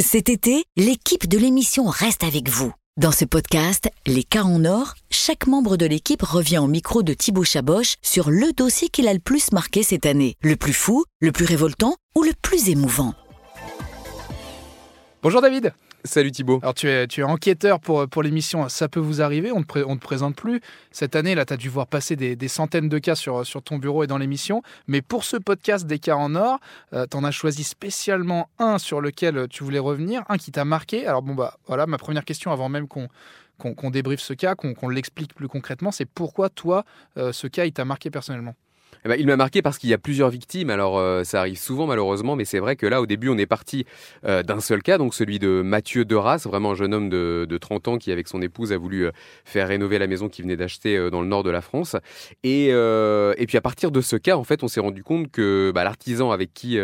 Cet été, l'équipe de l'émission reste avec vous. Dans ce podcast, Les cas en or, chaque membre de l'équipe revient au micro de Thibaut Chaboch sur le dossier qu'il a le plus marqué cette année. Le plus fou, le plus révoltant ou le plus émouvant? Bonjour David Salut Thibaut. Alors tu es, tu es enquêteur pour, pour l'émission Ça peut vous arriver, on ne te, présente plus. Cette année, là, tu as dû voir passer des, centaines de cas sur, sur ton bureau et dans l'émission. Mais pour ce podcast des cas en or, euh, tu en as choisi spécialement un sur lequel tu voulais revenir, un qui t'a marqué. Alors bon, bah voilà, ma première question avant même qu'on qu'on qu débriefe ce cas, qu'on qu l'explique plus concrètement, c'est pourquoi toi, euh, ce cas, il t'a marqué personnellement? Eh ben, il m'a marqué parce qu'il y a plusieurs victimes. Alors, euh, ça arrive souvent, malheureusement, mais c'est vrai que là, au début, on est parti euh, d'un seul cas, donc celui de Mathieu Deras, vraiment un jeune homme de, de, 30 ans qui, avec son épouse, a voulu euh, faire rénover la maison qu'il venait d'acheter dans le nord de la France. Et, et puis, à partir de ce cas, en fait, on s'est rendu compte que bah, l'artisan avec qui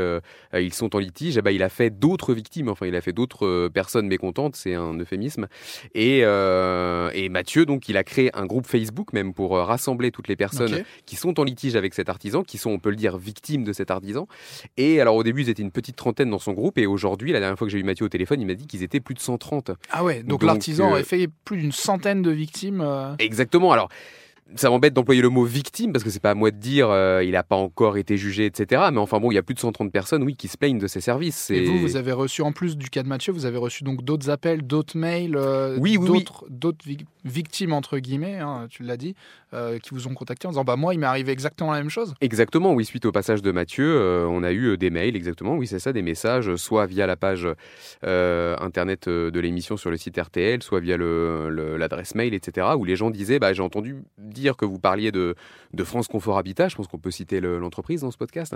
ils sont en litige, eh ben, il a fait d'autres victimes. Enfin, il a fait d'autres personnes mécontentes, c'est un euphémisme. Et, et Mathieu, donc, il a créé un groupe Facebook, même pour rassembler toutes les personnes qui sont en litige avec cet artisan, qui sont, on peut le dire, victimes de cet artisan. Et alors au début, ils étaient une petite trentaine dans son groupe, et aujourd'hui, la dernière fois que j'ai eu Mathieu au téléphone, il m'a dit qu'ils étaient plus de 130. Ah ouais, donc, Donc, l'artisan euh, a fait plus d'une centaine de victimes. euh. Exactement. Alors. Ça m'embête d'employer le mot victime parce que c'est pas à moi de dire euh, il n'a pas encore été jugé, etc. Mais enfin bon, il y a plus de 130 personnes, oui, qui se plaignent de ces services. Et vous, vous avez reçu, en plus du cas de Mathieu, vous avez reçu donc d'autres appels, d'autres mails, euh, Oui, oui, oui. d'autres d'autres vic- victimes, entre guillemets, hein, tu l'as dit, euh, qui vous ont contacté en disant Bah, moi, il m'est arrivé exactement la même chose. Exactement, oui, suite au passage de Mathieu, euh, on a eu des mails, exactement, oui, c'est ça, des messages, soit via la page internet de l'émission sur le site RTL, soit via le- le- l'adresse mail, etc., où les gens disaient, bah, j'ai entendu dire que vous parliez de, de France Confort Habitat, je pense qu'on peut citer le- l'entreprise dans ce podcast.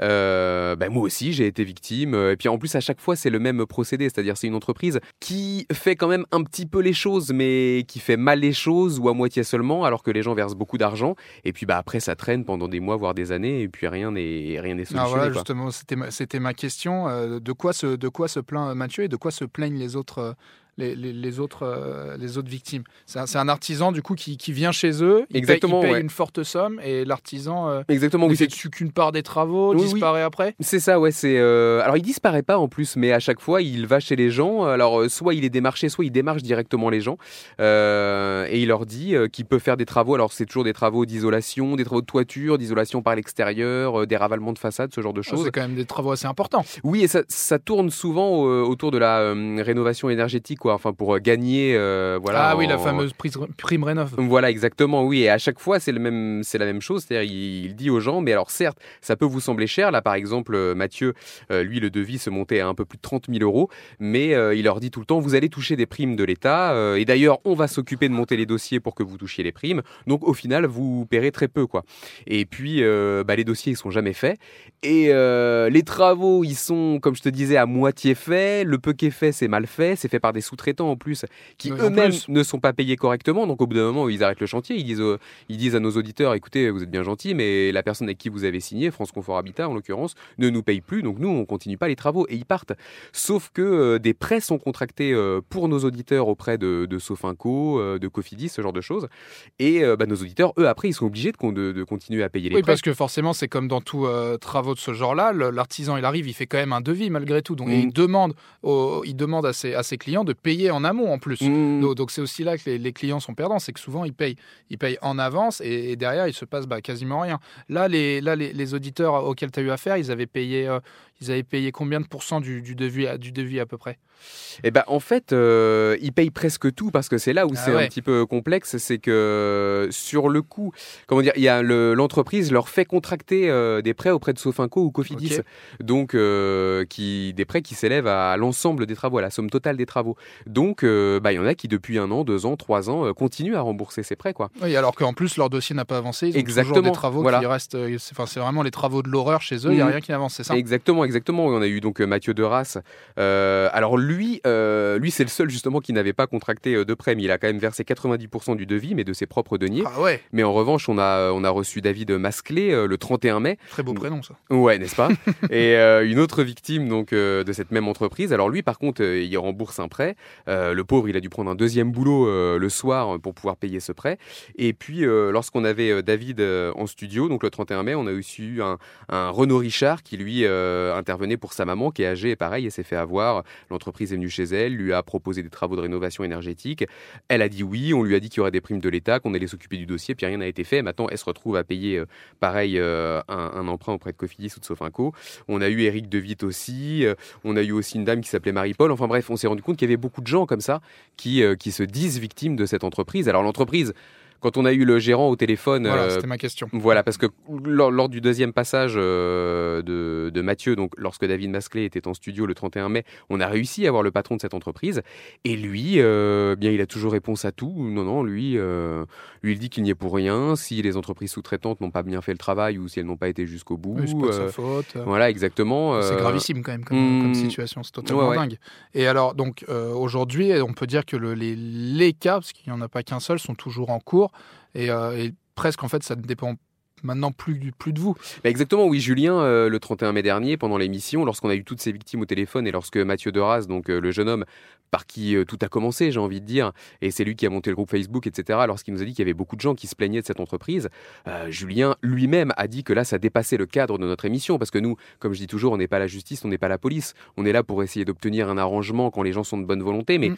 Euh, bah, moi aussi, j'ai été victime, et puis en plus, à chaque fois, c'est le même procédé, c'est-à-dire c'est une entreprise qui fait quand même un petit peu les choses, mais qui fait mal les choses, ou à moitié seulement, alors que les gens versent beaucoup d'argent, et puis bah, après, ça traîne pendant des mois, voire des années, et puis rien n'est rien n'est Ah, solutionné. voilà, justement, c'était ma, ma question. euh, de, quoi se, de quoi se plaint Mathieu et de quoi se plaignent les autres, euh, les, les- les autres, euh, les autres victimes C'est un, un artisan, du coup, qui, qui vient chez eux, il paye- Exactement, il paye, ouais. une forte somme, et l'artisan euh, Exactement, ne oui, c'est qu'une part des travaux, Oui, oui. disparaît après. C'est ça, ouais. C'est euh, alors il disparaît pas en plus, mais à chaque fois il va chez les gens. Alors euh, soit il est démarché, soit il démarche directement les gens et il leur dit qu'il peut faire des travaux. Alors c'est toujours des travaux d'isolation, des travaux de toiture, d'isolation par l'extérieur, des ravalements de façade, ce genre de Ah, choses. c'est quand même des travaux assez importants. Oui, et ça, ça tourne souvent autour de la rénovation énergétique, quoi. Enfin pour euh, gagner, euh, voilà. ah oui, la fameuse prime rénov. Voilà, exactement, oui. Et à chaque fois, c'est le même, c'est la même chose. C'est-à-dire, il, il dit aux gens, mais alors certes, ça peut vous sembler cher. Là, par exemple, euh, Mathieu, euh, lui, le devis se montait à un peu plus de 30 000 euros, mais euh, il leur dit tout le temps, vous allez toucher des primes de l'État. et d'ailleurs, on va s'occuper de monter les dossiers pour que vous touchiez les primes. Donc, au final, vous paierez très peu, quoi. Et puis, bah, les dossiers, ils sont jamais faits. Et les travaux, ils sont, comme je te disais, à moitié faits. Le peu qui est fait, c'est mal fait. C'est fait par des sous-traitants en plus, qui Oui, eux-mêmes ne sont pas payés correctement. Donc au bout d'un moment, ils arrêtent le chantier. Ils disent, euh, ils disent à nos auditeurs, écoutez, vous êtes bien gentils, mais la personne avec qui vous avez signé, France Confort Habitat en l'occurrence, ne nous paye plus. Donc nous, on continue pas les travaux et ils partent. Sauf que euh, des prêts sont contractés euh, pour nos auditeurs auprès de, de Sofinco, euh, de Cofidis, ce genre de choses. Et bah, nos auditeurs, eux, après, ils sont obligés de, de- de continuer à payer les Oui, prêts. parce que forcément, c'est comme dans tous euh, travaux de ce genre-là, l'artisan, il arrive, il fait quand même un devis malgré tout. Donc, Mm. il demande, au- il demande à, ses, à ses clients de payer en amont en plus. Mmh. Donc, c'est aussi là que les, les clients sont perdants, c'est que souvent ils payent, ils payent en avance et, et derrière il se passe bah, quasiment rien. Là, les, là, les, les auditeurs auxquels tu as eu affaire, ils avaient payé, euh, ils avaient payé combien de pourcents du, du devis, du devis à peu près? Eh ben, en fait, euh, ils payent presque tout parce que c'est là où Ah c'est ouais. un petit peu complexe. C'est que sur le coup, comment dire, il y a le- l'entreprise leur fait contracter euh, des prêts auprès de Sofinco ou Cofidis, donc euh, qui des prêts qui s'élèvent à l'ensemble des travaux, à la somme totale des travaux. Donc, euh, bah, il y en a qui depuis un an, deux ans, trois ans euh, continuent à rembourser ces prêts, quoi. Oui, alors qu'en plus leur dossier n'a pas avancé, ils ont toujours Exactement, des travaux voilà. qui restent. euh, c'est- Enfin, c'est vraiment les travaux de l'horreur chez eux. Il n'y a Mhm. rien qui n'avance, c'est ça? Exactement, exactement. On a eu donc euh, Mathieu Deras. Euh, alors lui, euh, lui c'est le seul justement qui n'avait pas contracté euh, de prêt, mais il a quand même versé 90% du devis, mais de ses propres deniers. Ah ouais, Mais en revanche, on a, on a reçu David Masclé euh, le 31 mai. très beau prénom ça. Ouais, n'est-ce pas Et euh, une autre victime donc euh, de cette même entreprise. Alors lui, par contre, il rembourse un prêt. le pauvre, il a dû prendre un deuxième boulot le soir pour pouvoir payer ce prêt. Et puis, lorsqu'on avait David en studio, donc le 31 mai, on a aussi eu un, un Renaud Richard qui lui intervenait pour sa maman qui est âgée et pareil, elle s'est fait avoir. L'entreprise est venue chez elle, lui a proposé des travaux de rénovation énergétique. Elle a dit oui, on lui a dit qu'il y aurait des primes de l'État, qu'on allait s'occuper du dossier, puis rien n'a été fait. Maintenant, elle se retrouve à payer pareil un, un, emprunt auprès de Cofidis ou de Sofinco. On a eu Eric De Witt aussi. Euh, on a eu aussi une dame qui s'appelait Marie-Paul. Enfin bref, on s'est rendu compte qu'il y avait beaucoup de gens comme ça qui, euh, qui se disent victimes de cette entreprise. Alors l'entreprise, quand on a eu le gérant au téléphone. Voilà, euh, c'était ma question. Voilà, parce que lors, du deuxième passage euh, de, Mathieu, donc lorsque David Masclé était en studio le 31 mai, on a réussi à avoir le patron de cette entreprise. Et lui, euh, bien, il a toujours réponse à tout. Non, non, lui, lui il dit qu'il n'y est pour rien. Si les entreprises sous-traitantes n'ont pas bien fait le travail ou si elles n'ont pas été jusqu'au bout. Oui, c'est pas de sa faute. Voilà, exactement. C'est gravissime quand même comme, hmm. situation. C'est totalement dingue. Et alors, donc aujourd'hui, on peut dire que les, les cas, parce qu'il n'y en a pas qu'un seul, sont toujours en cours. Euh, et, presque, en fait, ça ne dépend maintenant plus, plus de vous. Bah, exactement, oui, Julien, euh, le 31 mai dernier, pendant l'émission, lorsqu'on a eu toutes ces victimes au téléphone et lorsque Mathieu Deras, donc euh, le jeune homme par qui tout a commencé, j'ai envie de dire, et c'est lui qui a monté le groupe Facebook, etc., lorsqu'il nous a dit qu'il y avait beaucoup de gens qui se plaignaient de cette entreprise, Julien lui-même a dit que là, ça dépassait le cadre de notre émission, parce que nous, comme je dis toujours, on n'est pas la justice, on n'est pas la police, on est là pour essayer d'obtenir un arrangement quand les gens sont de bonne volonté, mais... Mm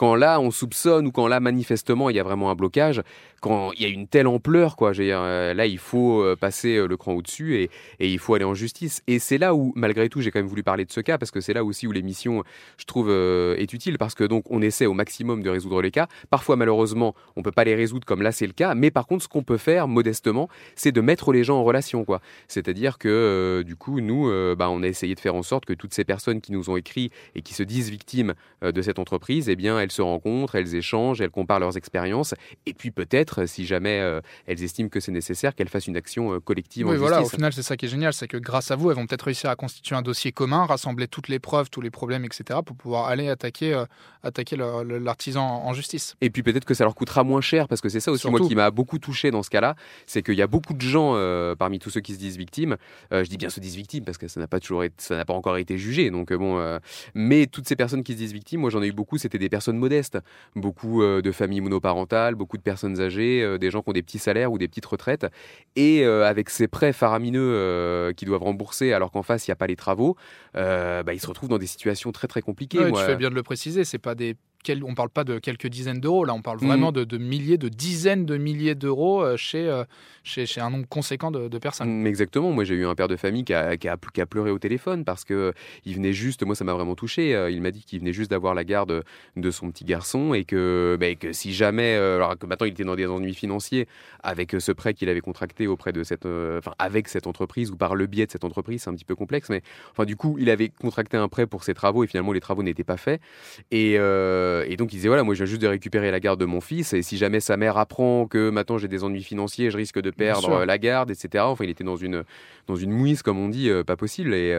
quand là on soupçonne ou quand là manifestement il y a vraiment un blocage, quand il y a une telle ampleur, quoi, euh, là il faut euh, passer euh, le cran au-dessus et, il faut aller en justice. Et c'est là où, malgré tout, j'ai quand même voulu parler de ce cas parce que c'est là aussi où l'émission, je trouve, est utile parce que donc on essaie au maximum de résoudre les cas. Parfois, malheureusement, on peut pas les résoudre comme là c'est le cas, mais par contre, ce qu'on peut faire modestement, c'est de mettre les gens en relation, quoi. C'est-à-dire que du coup, nous, bah, on a essayé de faire en sorte que toutes ces personnes qui nous ont écrit et qui se disent victimes de cette entreprise, eh bien, elles se rencontrent, elles échangent, elles comparent leurs expériences, et puis peut-être, si jamais euh, elles estiment que c'est nécessaire, qu'elles fassent une action euh, collective oui, en voilà, justice. Au final, c'est ça qui est génial, c'est que grâce à vous, elles vont peut-être réussir à constituer un dossier commun, rassembler toutes les preuves, tous les problèmes, etc., pour pouvoir aller attaquer, euh, attaquer l'artisan en justice. Et puis peut-être que ça leur coûtera moins cher, parce que c'est ça aussi moi qui m'a beaucoup touché dans ce cas-là, c'est qu'il y a beaucoup de gens parmi tous ceux qui se disent victimes. je dis bien se disent victimes parce que ça n'a pas toujours, ça n'a pas encore été jugé. Donc bon, mais toutes ces personnes qui se disent victimes, moi j'en ai eu beaucoup, c'était des personnes modestes, beaucoup euh, de familles monoparentales, beaucoup de personnes âgées, euh, des gens qui ont des petits salaires ou des petites retraites, et euh, avec ces prêts faramineux qu'ils doivent rembourser alors qu'en face il n'y a pas les travaux, bah, ils se retrouvent dans des situations très très compliquées. Tu fais bien de le préciser, c'est pas des on ne parle pas de quelques dizaines d'euros, là on parle vraiment mmh. de, milliers, de dizaines de milliers d'euros euh, euh, chez, chez, un nombre conséquent de, personnes. Mmh, exactement, moi j'ai eu un père de famille qui a, qui a, pleuré au téléphone parce que il venait juste, moi ça m'a vraiment touché, euh, il m'a dit qu'il venait juste d'avoir la garde de son petit garçon et que, bah, que si jamais, alors que maintenant il était dans des ennuis financiers avec ce prêt qu'il avait contracté auprès de cette, enfin avec cette entreprise ou par le biais de cette entreprise, c'est un petit peu complexe, mais enfin du coup il avait contracté un prêt pour ses travaux et finalement les travaux n'étaient pas faits et euh, et donc il disait voilà, moi je viens juste de récupérer la garde de mon fils et si jamais sa mère apprend que maintenant j'ai des ennuis financiers, je risque de perdre euh, la garde, etc. Enfin, il était dans une dans une mouise comme on dit, euh, pas possible et,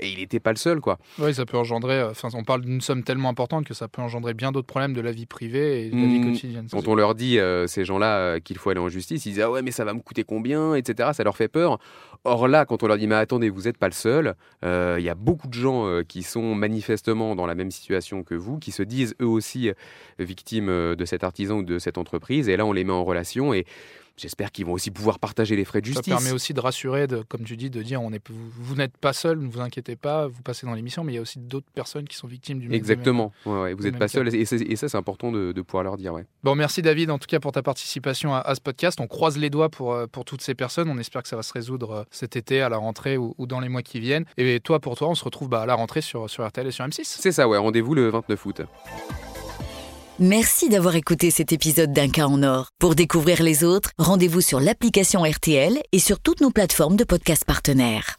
et il n'était pas le seul quoi. Oui, ça peut engendrer. Enfin, on parle d'une somme tellement importante que ça peut engendrer bien d'autres problèmes de la vie privée et de la vie mmh. quotidienne. Quand on leur dit ces gens-là qu'il faut aller en justice, ils disent ah ouais mais ça va me coûter combien, etc. Ça leur fait peur. Or là, quand on leur dit mais attendez, vous n'êtes pas le seul, il y a beaucoup de gens qui sont manifestement dans la même situation que vous, qui se disent eux aussi euh, victimes euh, de cet artisan ou de cette entreprise. Et là, on les met en relation et J'espère qu'ils vont aussi pouvoir partager les frais de justice. Ça permet aussi de rassurer, de, comme tu dis, de dire on est, vous, n'êtes pas seul, ne vous inquiétez pas, vous passez dans l'émission, mais il y a aussi d'autres personnes qui sont victimes du même Exactement, vous n'êtes pas seul, et, ça c'est important de, pouvoir leur dire. Ouais. Bon, merci David en tout cas pour ta participation à, ce podcast. On croise les doigts pour, euh, pour toutes ces personnes, on espère que ça va se résoudre cet été, à la rentrée ou, dans les mois qui viennent. Et toi, pour toi, on se retrouve bah, à la rentrée sur, sur RTL et sur M6. C'est ça, ouais, rendez-vous le 29 août. Merci d'avoir écouté cet épisode d'Un cas en or. Pour découvrir les autres, rendez-vous sur l'application RTL et sur toutes nos plateformes de podcasts partenaires.